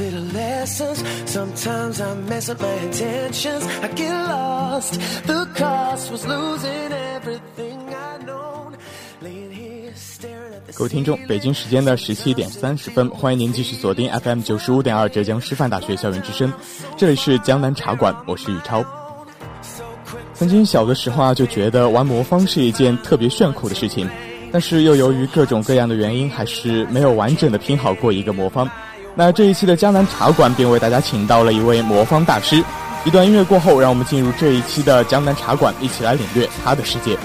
little lessons. Sometimes I mess up my intentions. I get lost. The cost was losing everything I know. Laying here staring at the 各位听众，北京时间的十七点三十分，欢迎您继续锁定 FM 九十五点二浙江师范大学校园之声，这里是江南茶馆，我是宇超。曾经小的时候啊，就觉得玩魔方是一件特别炫酷的事情。但是又由于各种各样的原因，还是没有完整的拼好过一个魔方。那这一期的江南茶馆便为大家请到了一位魔方大师。一段音乐过后，让我们进入这一期的江南茶馆，一起来领略他的世界。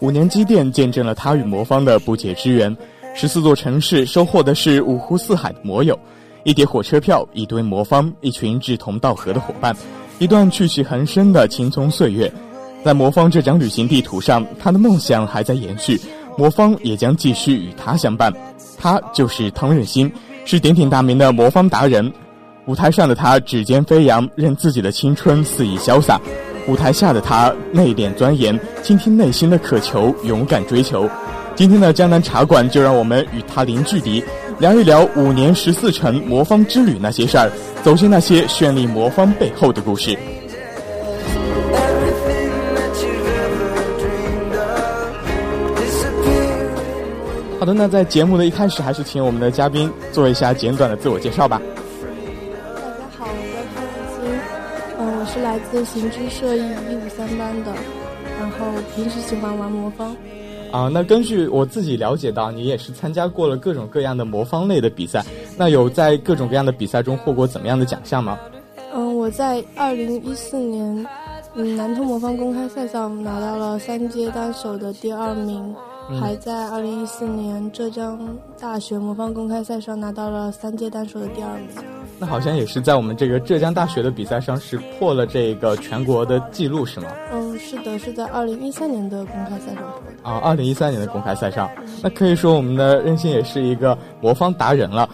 五年积淀见证了他与魔方的不解之缘，十四座城市收获的是五湖四海的魔友，一叠火车票，一堆魔方，一群志同道合的伙伴，一段趣趣横生的青葱岁月。在魔方这张旅行地图上，他的梦想还在延续，魔方也将继续与他相伴。他就是汤任心，是鼎鼎大名的魔方达人。舞台上的他指尖飞扬，任自己的青春肆意潇洒；舞台下的他内敛钻研，倾听内心的渴求，勇敢追求。今天的江南茶馆，就让我们与他零距离，聊一聊五年十四城魔方之旅那些事儿，走进那些绚丽魔方背后的故事。好的，那在节目的一开始，还是请我们的嘉宾做一下简短的自我介绍吧。来自行知社艺一五三班的，然后平时喜欢玩魔方。啊，那根据我自己了解到，你也是参加过了各种各样的魔方类的比赛。那有在各种各样的比赛中获过怎么样的奖项吗？嗯，我在二零一四年，嗯，南通魔方公开赛上拿到了三阶单手的第二名。还在二零一四年浙江大学魔方公开赛上拿到了三阶单手的第二名。那好像也是在我们这个浙江大学的比赛上是破了这个全国的记录，是吗？嗯，是的，是在二零一三年的公开赛上破的。啊，二零一三年的公开赛上，那可以说我们的任性也是一个魔方达人了。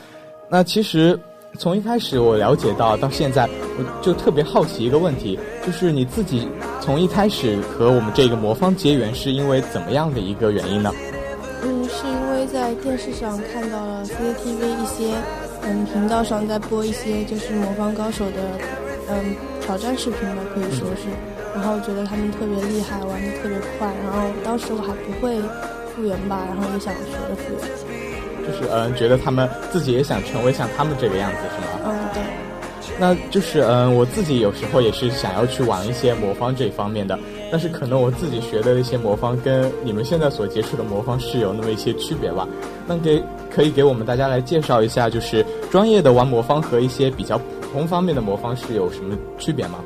那其实。从一开始我了解到到现在，我就特别好奇一个问题，就是你自己从一开始和我们这个魔方结缘，是因为怎么样的一个原因呢？嗯，是因为在电视上看到了 CCTV 一些嗯频道上在播一些就是魔方高手的嗯挑战视频吧，可以说是，然后觉得他们特别厉害，玩的特别快，然后当时我还不会复原吧，然后也想学着复原。就是嗯，觉得他们自己也想成为像他们这个样子，是吗？嗯，对。那就是嗯，我自己有时候也是想要去玩一些魔方这方面的，但是可能我自己学的一些魔方跟你们现在所接触的魔方是有那么一些区别吧。那给可以给我们大家来介绍一下，就是专业的玩魔方和一些比较普通方面的魔方是有什么区别吗？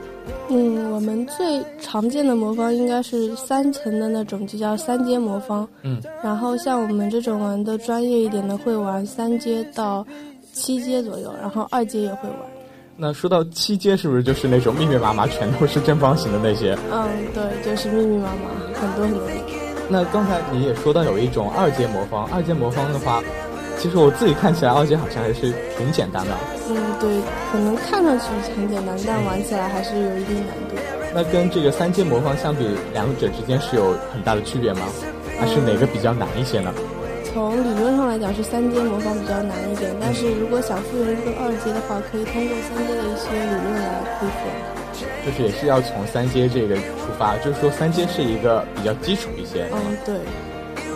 嗯，我们最常见的魔方应该是三层的那种，就叫三阶魔方。嗯，然后像我们这种玩的专业一点的，会玩三阶到七阶左右，然后二阶也会玩。那说到七阶，是不是就是那种密密麻麻全都是正方形的那些？嗯，对，就是密密麻麻，很多很多。那刚才你也说到有一种二阶魔方，二阶魔方的话。其实我自己看起来，二阶好像还是挺简单的。嗯，对，可能看上去很简单，但玩起来还是有一定难度。那跟这个三阶魔方相比，两者之间是有很大的区别吗？还是哪个比较难一些呢？从理论上来讲是三阶魔方比较难一点，但是如果想复原这个二阶的话，可以通过三阶的一些理论来恢复。就是也是要从三阶这个出发，就是说三阶是一个比较基础一些。嗯，对。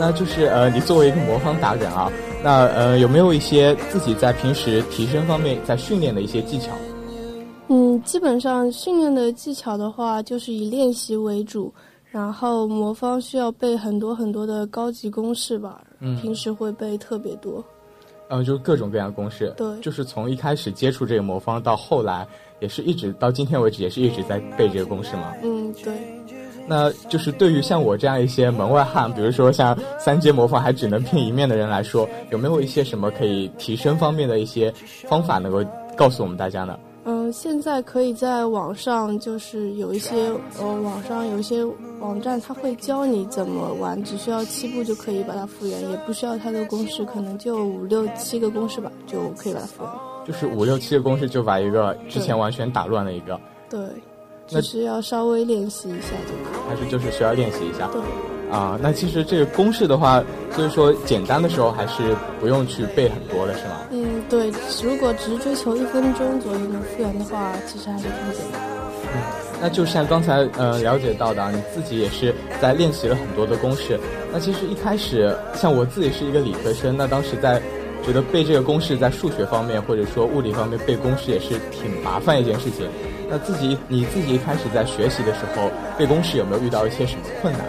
那就是呃，你作为一个魔方达人啊，那呃有没有一些自己在平时提升方面在训练的一些技巧？嗯，基本上训练的技巧的话，就是以练习为主，然后魔方需要背很多很多的高级公式吧。嗯。平时会背特别多。嗯，就是各种各样的公式。对。就是从一开始接触这个魔方到后来。也是一直到今天为止，也是一直在背这个公式嘛？嗯，对。那就是对于像我这样一些门外汉，比如说像三阶魔方还只能拼一面的人来说，有没有一些什么可以提升方面的一些方法能够告诉我们大家呢？嗯，现在可以在网上，就是有一些呃，网上有一些网站，他会教你怎么玩，只需要七步就可以把它复原，也不需要太多公式，可能就五六七个公式吧，就可以把它复原。就是五六七个公式就把一个之前完全打乱了一个，对，只是要稍微练习一下就可以。还是就是需要练习一下。对。啊，那其实这个公式的话，就是说简单的时候还是不用去背很多的，是吗？嗯，对。如果只追求一分钟左右的复原的话，其实还是挺简单。嗯，那就像刚才呃了解到的，你自己也是在练习了很多的公式。那其实一开始，像我自己是一个理科生，那当时在。觉得背这个公式在数学方面或者说物理方面背公式也是挺麻烦一件事情。那自己你自己一开始在学习的时候背公式有没有遇到一些什么困难？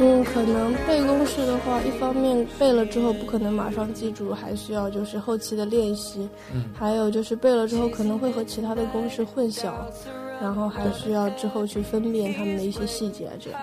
嗯，可能背公式的话，一方面背了之后不可能马上记住，还需要就是后期的练习。嗯。还有就是背了之后可能会和其他的公式混淆，然后还需要之后去分辨它们的一些细节这样。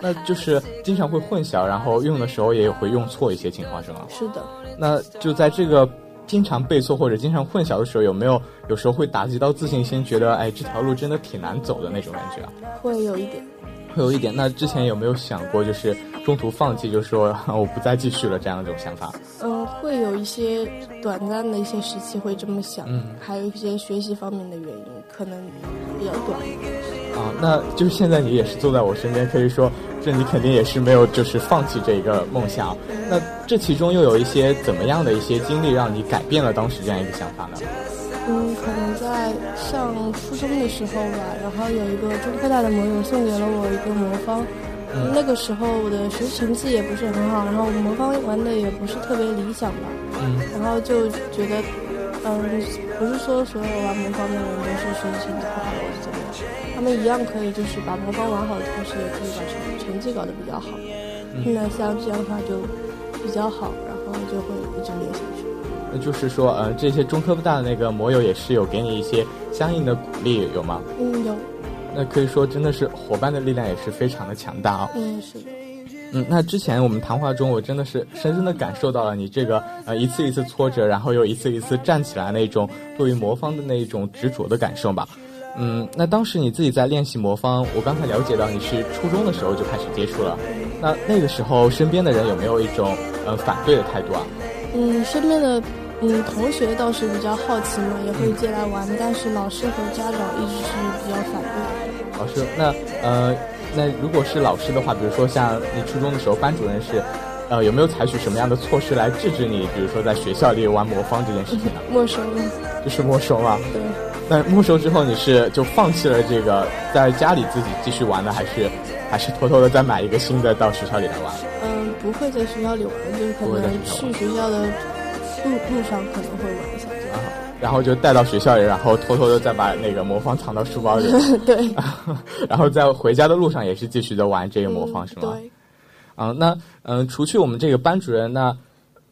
那就是经常会混淆，然后用的时候也会用错一些情况，是吗？是的。那就在这个经常背错或者经常混淆的时候，有没有有时候会打击到自信心，觉得哎这条路真的挺难走的那种感觉啊？会有一点。会有一点。那之前有没有想过，就是中途放弃，就说 我不再继续了这样一种想法？嗯，会有一些短暂的一些时期会这么想。嗯。还有一些学习方面的原因，可能比较短。啊，那就是现在你也是坐在我身边，可以说。这你肯定也是没有，就是放弃这一个梦想。那这其中又有一些怎么样的一些经历，让你改变了当时这样一个想法呢？上初中的时候吧，然后有一个中科大的魔友送给了我一个魔方。那个时候我的学习成绩也不是很好，然后魔方玩的也不是特别理想吧。嗯。然后就觉得，嗯，不是说所有玩魔方的人都是学习成绩不好或者怎么样，他们一样可以就是把魔方玩好的同时，也可以把成。成绩搞得比较好，那像这样的话就比较好，然后就会一直练下去。那就是说，呃，这些中科大的那个摩友也是有给你一些相应的鼓励，有吗？嗯，有。那可以说，真的是伙伴的力量也是非常的强大啊。嗯，是的。嗯，那之前我们谈话中，我真的是深深的感受到了你这个呃一次一次挫折，然后又一次一次站起来那种对于魔方的那一种执着的感受吧。嗯，那当时你自己在练习魔方，我刚才了解到你是初中的时候就开始接触了。那那个时候身边的人有没有一种呃反对的态度啊？嗯，身边的嗯同学倒是比较好奇嘛，也会借来玩，但是老师和家长一直是比较反对的。老师，那呃，那如果是老师的话，比如说像你初中的时候，班主任是呃有没有采取什么样的措施来制止你，比如说在学校里玩魔方这件事情呢？没收了。就是没收了。对。那没收之后，你是就放弃了这个在家里自己继续玩呢，还是还是偷偷的再买一个新的到学校里来玩？嗯，不会在学校里玩，就是可能去学校的路路上可能会玩一下。啊，然后就带到学校里，然后偷偷的再把那个魔方藏到书包里。对。然后在回家的路上也是继续的玩这个魔方，是吗？对。啊，那嗯，除去我们这个班主任，那。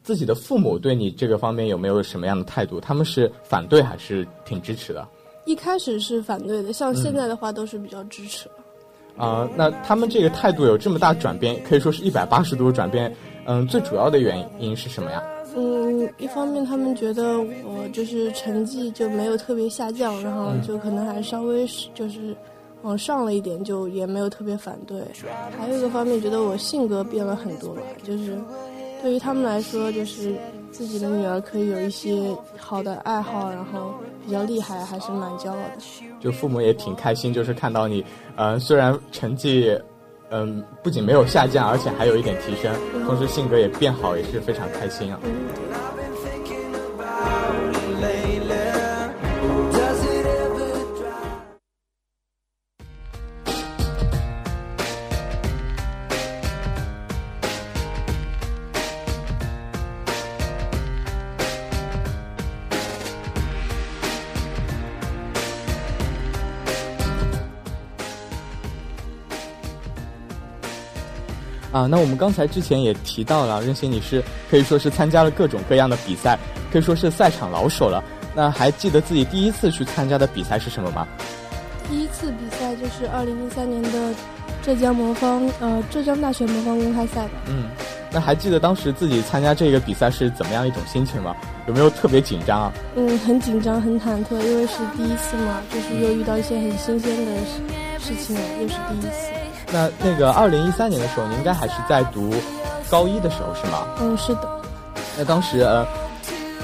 自己的父母对你这个方面有没有什么样的态度？他们是反对还是挺支持的？一开始是反对的，像现在的话都是比较支持了。啊，那他们这个态度有这么大转变，可以说是一百八十度转变。嗯，最主要的原因是什么呀？嗯，一方面他们觉得我就是成绩就没有特别下降，然后就可能还稍微就是往上了一点，就也没有特别反对。还有一个方面觉得我性格变了很多吧，就是。对于他们来说，就是自己的女儿可以有一些好的爱好，然后比较厉害，还是蛮骄傲的。就父母也挺开心，就是看到你，呃，虽然成绩嗯，不仅没有下降，而且还有一点提升，同时性格也变好，也是非常开心啊。啊，那我们刚才之前也提到了，任贤你是可以说是参加了各种各样的比赛，可以说是赛场老手了。那还记得自己第一次去参加的比赛是什么吗？第一次比赛就是二零一三年的浙江魔方，呃，浙江大学魔方公开赛吧。嗯，那还记得当时自己参加这个比赛是怎么样一种心情吗？有没有特别紧张啊？嗯，很紧张，很忐忑，因为是第一次嘛，就是又遇到一些很新鲜的事事情，又是第一次。那那个二零一三年的时候，你应该还是在读高一的时候，是吗？嗯，是的。那当时呃，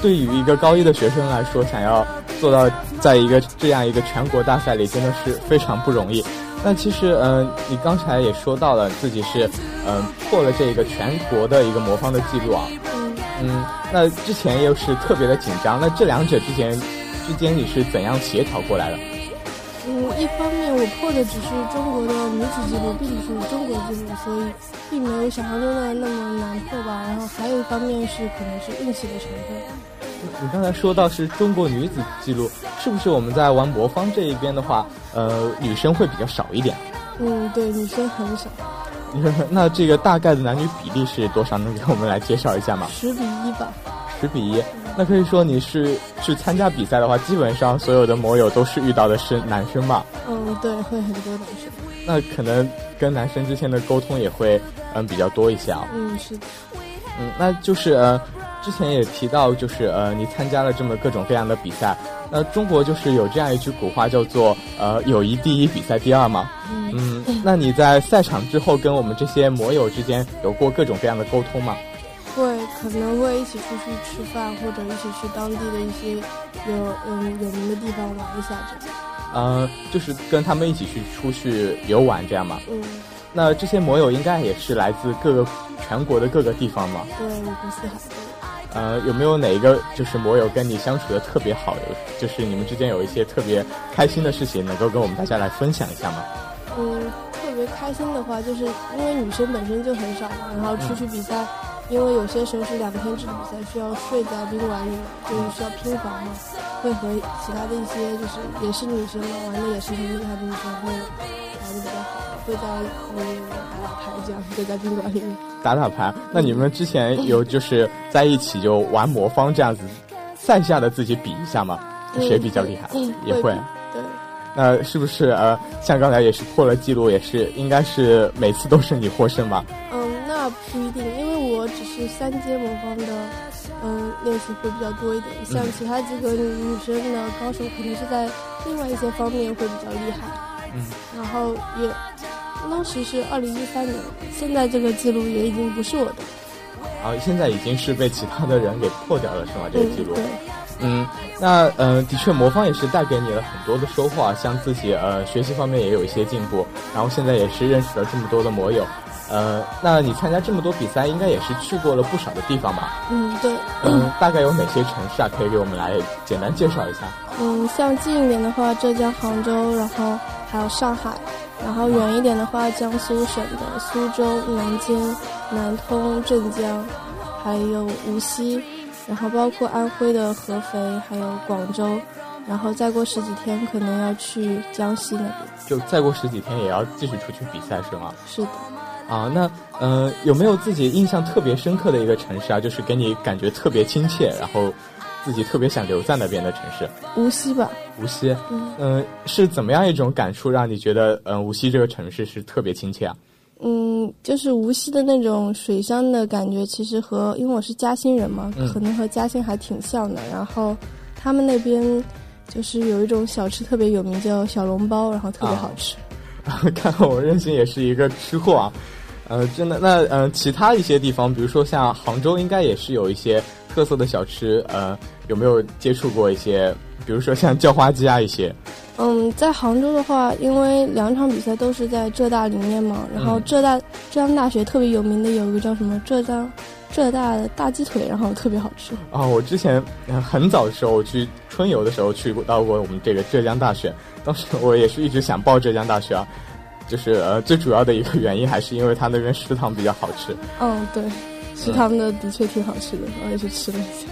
对于一个高一的学生来说，想要做到在一个这样一个全国大赛里，真的是非常不容易。那其实呃，你刚才也说到了自己是嗯破了这个全国的一个魔方的记录啊。嗯。嗯，那之前又是特别的紧张，那这两者之间之间你是怎样协调过来的？嗯，一方面我破的只是中国的女子纪录，并不是中国纪录，所以并没有想象中的那么难破吧。然后还有一方面是可能是运气的成分。你刚才说到是中国女子记录，是不是我们在玩魔方这一边的话，呃，女生会比较少一点？嗯，对，女生很少。那这个大概的男女比例是多少？能给我们来介绍一下吗？十比一吧。十比一，那可以说你是去参加比赛的话，基本上所有的魔友都是遇到的是男生吧？嗯，对，会很多男生。那可能跟男生之间的沟通也会嗯比较多一些啊。嗯，是的。嗯，那就是呃，之前也提到，就是呃，你参加了这么各种各样的比赛。那中国就是有这样一句古话，叫做呃，友谊第一，比赛第二嘛。嗯。那你在赛场之后，跟我们这些摩友之间有过各种各样的沟通吗？会可能会一起出去吃饭，或者一起去当地的一些有嗯有名的地方玩一下这样。呃，就是跟他们一起去出去游玩这样吗？嗯。那这些摩友应该也是来自各个全国的各个地方吗？对，五湖四海。呃，有没有哪一个就是摩友跟你相处的特别好的，就是你们之间有一些特别开心的事情，能够跟我们大家来分享一下吗？嗯，特别开心的话，就是因为女生本身就很少嘛，然后出去比赛。因为有些时候是两天制的比赛，需要睡在宾馆里面，就是需要拼房嘛，会和其他的一些就是也是女生嘛，玩的也是很厉害的女生会玩的比较好，会在里面打打牌这样，就在宾馆里面打打牌。那你们之前有就是在一起就玩魔方这样子，赛下的自己比一下吗？谁比较厉害？嗯也会。对。那是不是呃，像刚才也是破了记录，也是应该是每次都是你获胜吧？嗯。不一定，因为我只是三阶魔方的，嗯，练习会比较多一点。像其他几个女生的高手，肯定是在另外一些方面会比较厉害。嗯，然后也，当时是二零一三年，现在这个记录也已经不是我的。啊，现在已经是被其他的人给破掉了，是吗？这个记录。对。嗯，那嗯，的确，魔方也是带给你了很多的收获啊，像自己呃学习方面也有一些进步，然后现在也是认识了这么多的魔友。呃，那你参加这么多比赛，应该也是去过了不少的地方吧？嗯，对。嗯，大概有哪些城市啊？可以给我们来简单介绍一下。嗯，像近一点的话，浙江杭州，然后还有上海；然后远一点的话，江苏省的苏州、南京、南通、镇江，还有无锡，然后包括安徽的合肥，还有广州，然后再过十几天可能要去江西那边。就再过十几天也要继续出去比赛是吗？是的。啊，那呃，有没有自己印象特别深刻的一个城市啊？就是给你感觉特别亲切，然后自己特别想留在那边的城市？无锡吧。无锡，嗯，是怎么样一种感触让你觉得，嗯，无锡这个城市是特别亲切啊？嗯，就是无锡的那种水乡的感觉，其实和因为我是嘉兴人嘛，可能和嘉兴还挺像的。然后他们那边就是有一种小吃特别有名，叫小笼包，然后特别好吃。看我任性也是一个吃货啊。呃，真的，那呃，其他一些地方，比如说像杭州，应该也是有一些特色的小吃，呃，有没有接触过一些？比如说像叫花鸡啊一些。嗯，在杭州的话，因为两场比赛都是在浙大里面嘛，然后浙大浙江大学特别有名的有一个叫什么浙江浙大的大鸡腿，然后特别好吃。啊，我之前很早的时候去春游的时候去过到过我们这个浙江大学，当时我也是一直想报浙江大学啊。就是呃，最主要的一个原因还是因为他那边食堂比较好吃。嗯，对，食堂的的确挺好吃的，我也去吃了一下。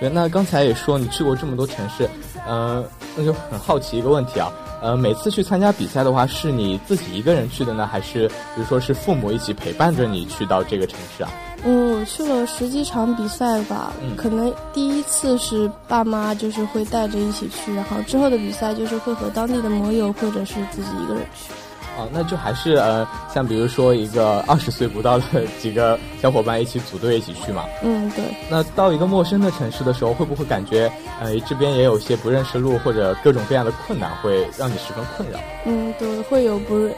对，那刚才也说你去过这么多城市，呃，那就很好奇一个问题啊，呃，每次去参加比赛的话，是你自己一个人去的呢，还是比如说是父母一起陪伴着你去到这个城市啊？嗯，我去了十几场比赛吧，可能第一次是爸妈就是会带着一起去，然后之后的比赛就是会和当地的摩友或者是自己一个人去。哦，那就还是呃，像比如说一个二十岁不到的几个小伙伴一起组队一起去嘛。嗯，对。那到一个陌生的城市的时候，会不会感觉呃这边也有些不认识路或者各种各样的困难，会让你十分困扰？嗯，对，会有不认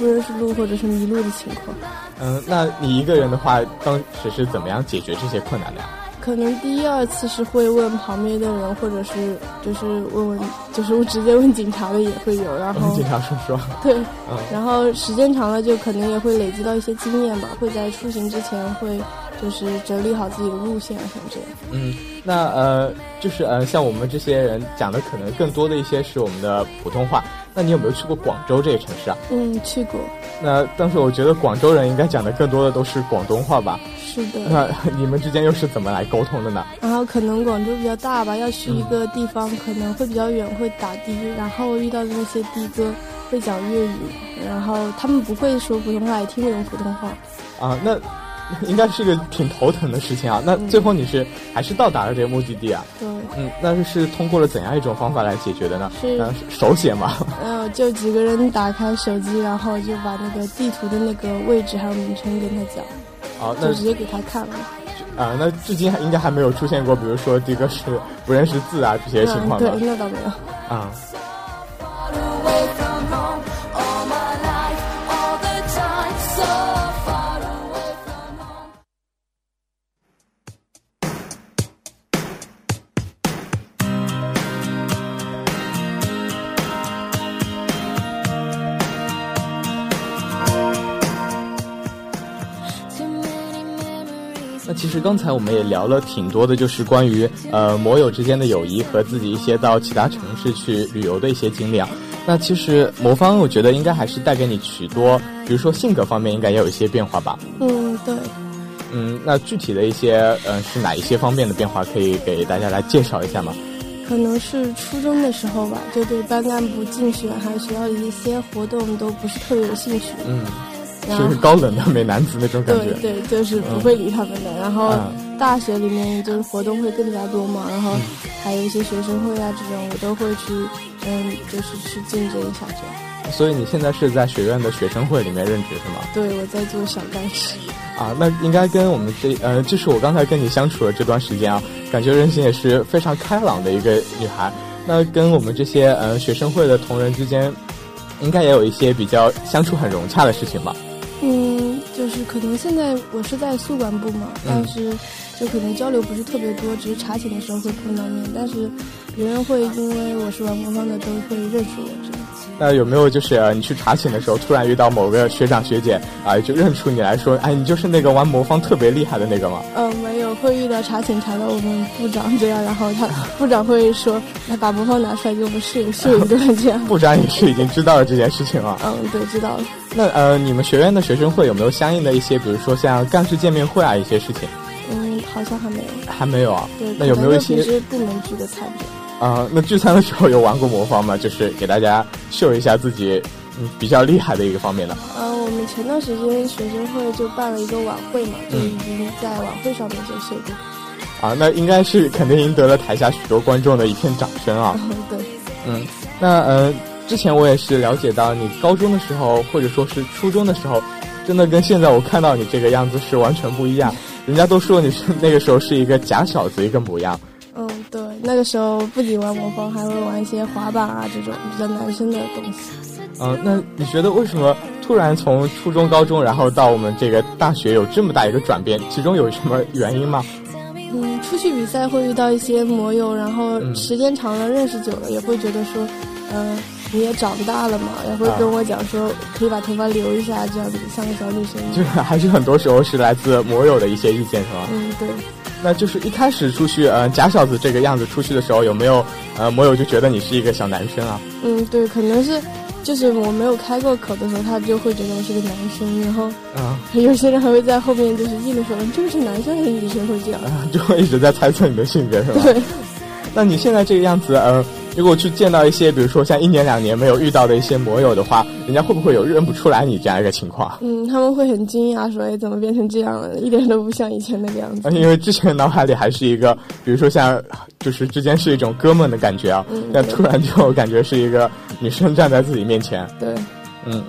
不认识路或者是迷路的情况。嗯，那你一个人的话，当时是怎么样解决这些困难的呀？可能第一二次是会问旁边的人，或者是就是问问，就是直接问警察的也会有。然后警察叔叔。对，然后时间长了就可能也会累积到一些经验吧，会在出行之前会就是整理好自己的路线什么这样。嗯，那呃，就是呃，像我们这些人讲的可能更多的一些是我们的普通话。那你有没有去过广州这个城市啊？嗯，去过。那但是我觉得广州人应该讲的更多的都是广东话吧？是的。那你们之间又是怎么来沟通的呢？然后可能广州比较大吧，要去一个地方可能会比较远，会打的。然后遇到的那些的哥会讲粤语，然后他们不会说普通话，也听不懂普通话。啊，那。应该是个挺头疼的事情啊！那最后你是还是到达了这个目的地啊？对，嗯，那是通过了怎样一种方法来解决的呢？是手写吗？嗯，就几个人打开手机，然后就把那个地图的那个位置还有名称跟他讲，啊，那直接给他看了。啊，那至今还应该还没有出现过，比如说第一个是不认识字啊这些情况吧？对，那倒没有。啊。其实刚才我们也聊了挺多的，就是关于呃摩友之间的友谊和自己一些到其他城市去旅游的一些经历啊。那其实魔方，我觉得应该还是带给你许多，比如说性格方面应该也有一些变化吧。嗯，对。嗯，那具体的一些呃是哪一些方面的变化，可以给大家来介绍一下吗？可能是初中的时候吧，就对班干部竞选还有学校的一些活动都不是特别有兴趣。嗯。就是高冷的美男子那种感觉，对对，就是不会理他们的。然后大学里面就是活动会更加多嘛，然后还有一些学生会啊这种，我都会去，嗯，就是去竞争一下这样。所以你现在是在学院的学生会里面任职是吗？对，我在做小干事。啊，那应该跟我们这呃，就是我刚才跟你相处的这段时间啊，感觉任性也是非常开朗的一个女孩。那跟我们这些呃学生会的同仁之间，应该也有一些比较相处很融洽的事情吧？嗯，就是可能现在我是在宿管部嘛，但是就可能交流不是特别多，只是查寝的时候会碰到面，但是别人会因为我是玩魔方的都会认识我这样。那有没有就是你去查寝的时候，突然遇到某个学长学姐啊，就认出你来说，哎，你就是那个玩魔方特别厉害的那个吗？嗯，没有，会遇到查寝查到我们部长这样，然后他部长会说，那把魔方拿出来给我们试一试一段这样。部长也是已经知道了这件事情了。嗯，对，知道了。那呃，你们学院的学生会有没有相应的一些，比如说像干事见面会啊一些事情？嗯，好像还没有。还没有啊？对，那有没有一些部门聚的餐点？啊，那聚餐的时候有玩过魔方吗？就是给大家秀一下自己嗯比较厉害的一个方面的。呃，我们前段时间学生会就办了一个晚会嘛，就已经在晚会上面就秀过。啊，那应该是肯定赢得了台下许多观众的一片掌声啊。对。嗯，那呃，之前我也是了解到你高中的时候或者说是初中的时候，真的跟现在我看到你这个样子是完全不一样。人家都说你是那个时候是一个假小子一个模样。那个时候不仅玩魔方，还会玩一些滑板啊这种比较男生的东西。嗯，那你觉得为什么突然从初中、高中，然后到我们这个大学有这么大一个转变？其中有什么原因吗？嗯，出去比赛会遇到一些魔友，然后时间长了，认识久了，也会觉得说，嗯，你也长大了嘛，也会跟我讲说，可以把头发留一下，这样子像个小女生。就是还是很多时候是来自魔友的一些意见，是吗？嗯，对。那就是一开始出去，呃，假小子这个样子出去的时候，有没有呃摩友就觉得你是一个小男生啊？嗯，对，可能是。就是我没有开过口的时候，他就会觉得我是个男生，然后啊，有些人还会在后面就是议论说，这个是男生还是女生会这样，就会一直在猜测你的性别，是吧？对。那你现在这个样子，呃，如果去见到一些，比如说像一年两年没有遇到的一些摩友的话，人家会不会有认不出来你这样一个情况？嗯，他们会很惊讶，说：“哎，怎么变成这样了？一点都不像以前那个样子。”因为之前脑海里还是一个，比如说像，就是之间是一种哥们的感觉啊，但突然就感觉是一个女生站在自己面前。对，嗯，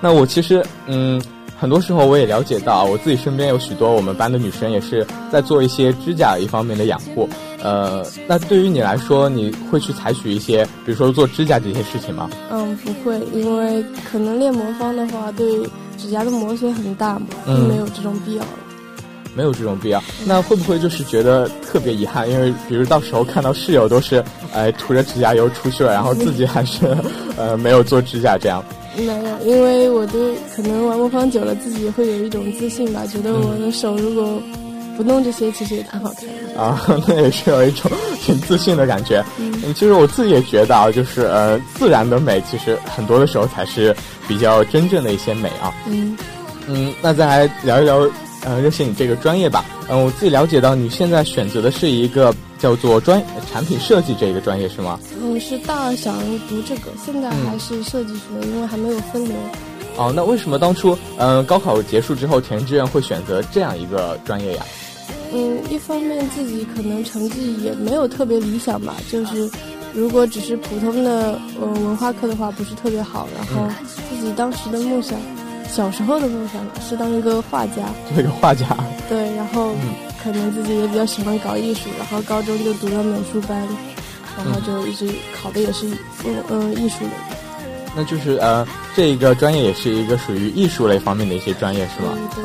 那我其实，嗯。很多时候我也了解到，我自己身边有许多我们班的女生也是在做一些指甲一方面的养护。呃，那对于你来说，你会去采取一些，比如说做指甲这些事情吗？嗯，不会，因为可能练魔方的话，对指甲的磨损很大嘛，就没有这种必要了。没有这种必要，那会不会就是觉得特别遗憾？因为比如到时候看到室友都是，呃，涂着指甲油出去了，然后自己还是，呃，没有做指甲这样。没有，因为我都可能玩魔方久了，自己会有一种自信吧，觉得我的手如果不弄这些，其实也挺好看的。啊，那也是有一种 挺自信的感觉。嗯，其实我自己也觉得啊，就是呃，自然的美，其实很多的时候才是比较真正的一些美啊。嗯嗯，那再来聊一聊。呃，热心你这个专业吧，嗯，我自己了解到你现在选择的是一个叫做专产品设计这一个专业是吗？嗯，是大二想读这个，现在还是设计学，因为还没有分流。哦，那为什么当初嗯高考结束之后填志愿会选择这样一个专业呀？嗯，一方面自己可能成绩也没有特别理想吧，就是如果只是普通的呃文化课的话不是特别好，然后自己当时的梦想。小时候的梦想是当一个画家，做一个画家。对，然后可能自己也比较喜欢搞艺术，然后高中就读了美术班，然后就一直考的也是嗯嗯艺术类。那就是呃，这一个专业也是一个属于艺术类方面的一些专业，是吗？对。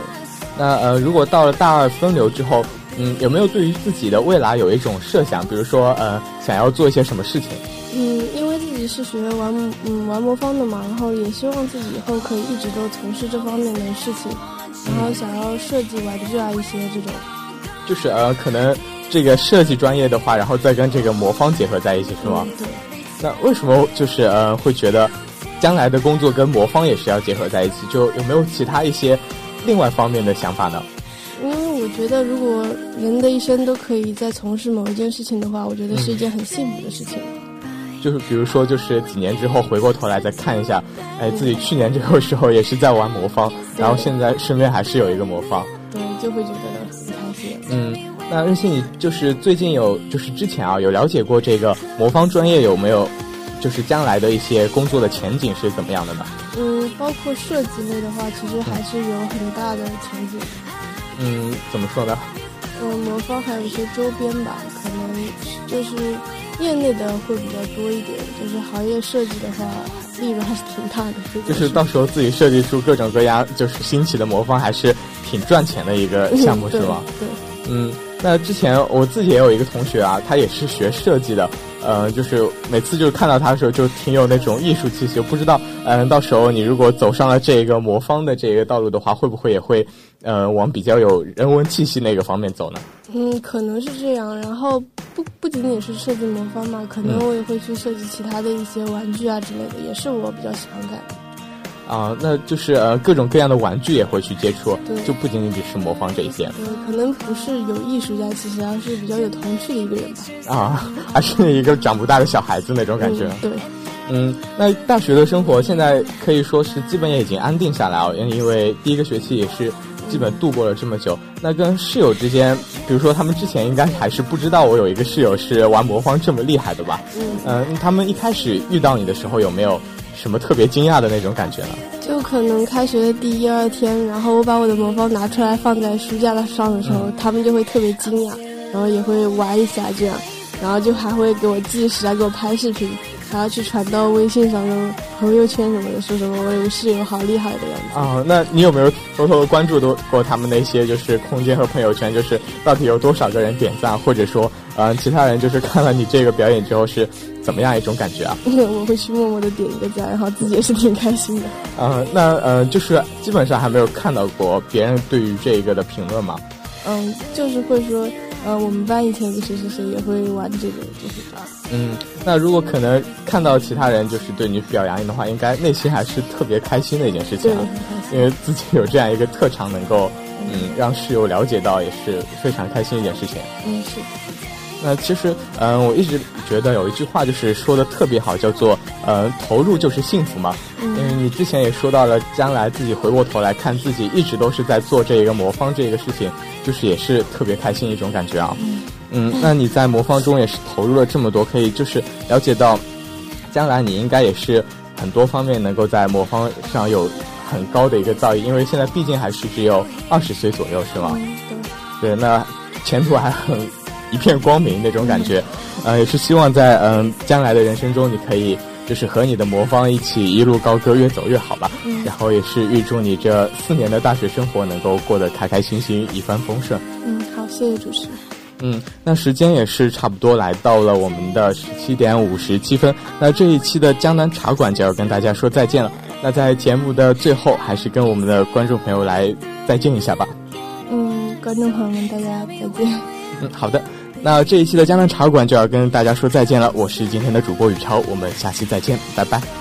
那呃，如果到了大二分流之后，嗯，有没有对于自己的未来有一种设想？比如说呃，想要做一些什么事情？嗯，因为自己是学玩嗯玩魔方的嘛，然后也希望自己以后可以一直都从事这方面的事情，然后想要设计玩具啊一些这种。就是呃，可能这个设计专业的话，然后再跟这个魔方结合在一起，是吗？对。那为什么就是呃会觉得将来的工作跟魔方也是要结合在一起？就有没有其他一些另外方面的想法呢？因为我觉得，如果人的一生都可以在从事某一件事情的话，我觉得是一件很幸福的事情。就是比如说，就是几年之后回过头来再看一下，哎，自己去年这个时候也是在玩魔方，然后现在身边还是有一个魔方，对，就会觉得很开心。嗯，那任心，你就是最近有，就是之前啊，有了解过这个魔方专业有没有，就是将来的一些工作的前景是怎么样的呢？嗯，包括设计类的话，其实还是有很大的前景。嗯，怎么说呢？嗯，魔方还有一些周边吧，可能就是。业内的会比较多一点，就是行业设计的话，利润还是挺大的。就是到时候自己设计出各种各样就是新奇的魔方，还是挺赚钱的一个 项目，是吗？对。嗯，那之前我自己也有一个同学啊，他也是学设计的，呃，就是每次就是看到他的时候，就挺有那种艺术气息。不知道，嗯，到时候你如果走上了这个魔方的这个道路的话，会不会也会，呃，往比较有人文气息那个方面走呢？嗯，可能是这样。然后不不仅仅是设计魔方嘛，可能我也会去设计其他的一些玩具啊之类的，也是我比较喜欢干。啊，那就是呃各种各样的玩具也会去接触，对，就不仅仅只是魔方这一些。对，可能不是有艺术家，其实而是比较有童趣的一个人吧。啊，还是一个长不大的小孩子那种感觉。对。嗯，那大学的生活现在可以说是基本也已经安定下来了，因为第一个学期也是。基本度过了这么久，那跟室友之间，比如说他们之前应该还是不知道我有一个室友是玩魔方这么厉害的吧？嗯，他们一开始遇到你的时候有没有什么特别惊讶的那种感觉呢？就可能开学的第一二天，然后我把我的魔方拿出来放在书架上的时候，他们就会特别惊讶，然后也会玩一下这样。然后就还会给我计时啊，给我拍视频，还要去传到微信上、用朋友圈什么的，说什么我有室友好厉害的样子。啊，那你有没有偷偷的关注过他们那些就是空间和朋友圈？就是到底有多少个人点赞，或者说，嗯，其他人就是看了你这个表演之后是怎么样一种感觉啊？我会去默默的点一个赞，然后自己也是挺开心的。嗯，那呃，就是基本上还没有看到过别人对于这个的评论吗？嗯，就是会说。呃，我们班以前有个谁谁谁也会玩这个，就是这样。嗯，那如果可能看到其他人就是对你表扬你的话，应该内心还是特别开心的一件事情啊，因为自己有这样一个特长能够，嗯，让室友了解到，也是非常开心一件事情。嗯，是。那其实，嗯，我一直觉得有一句话就是说的特别好，叫做，呃，投入就是幸福嘛。嗯。因为你之前也说到了，将来自己回过头来看自己一直都是在做这一个魔方这个事情，就是也是特别开心一种感觉啊。嗯。嗯，那你在魔方中也是投入了这么多，可以就是了解到，将来你应该也是很多方面能够在魔方上有很高的一个造诣，因为现在毕竟还是只有二十岁左右，是吗？对。对，那前途还很。一片光明那种感觉，呃，也是希望在嗯将来的人生中，你可以就是和你的魔方一起一路高歌，越走越好吧。嗯。然后也是预祝你这四年的大学生活能够过得开开心心，一帆风顺。嗯，好，谢谢主持人。嗯，那时间也是差不多来到了我们的十七点五十七分，那这一期的江南茶馆就要跟大家说再见了。那在节目的最后，还是跟我们的观众朋友来再见一下吧。嗯，观众朋友们，大家再见。嗯，好的。那这一期的江南茶馆就要跟大家说再见了，我是今天的主播宇超，我们下期再见，拜拜。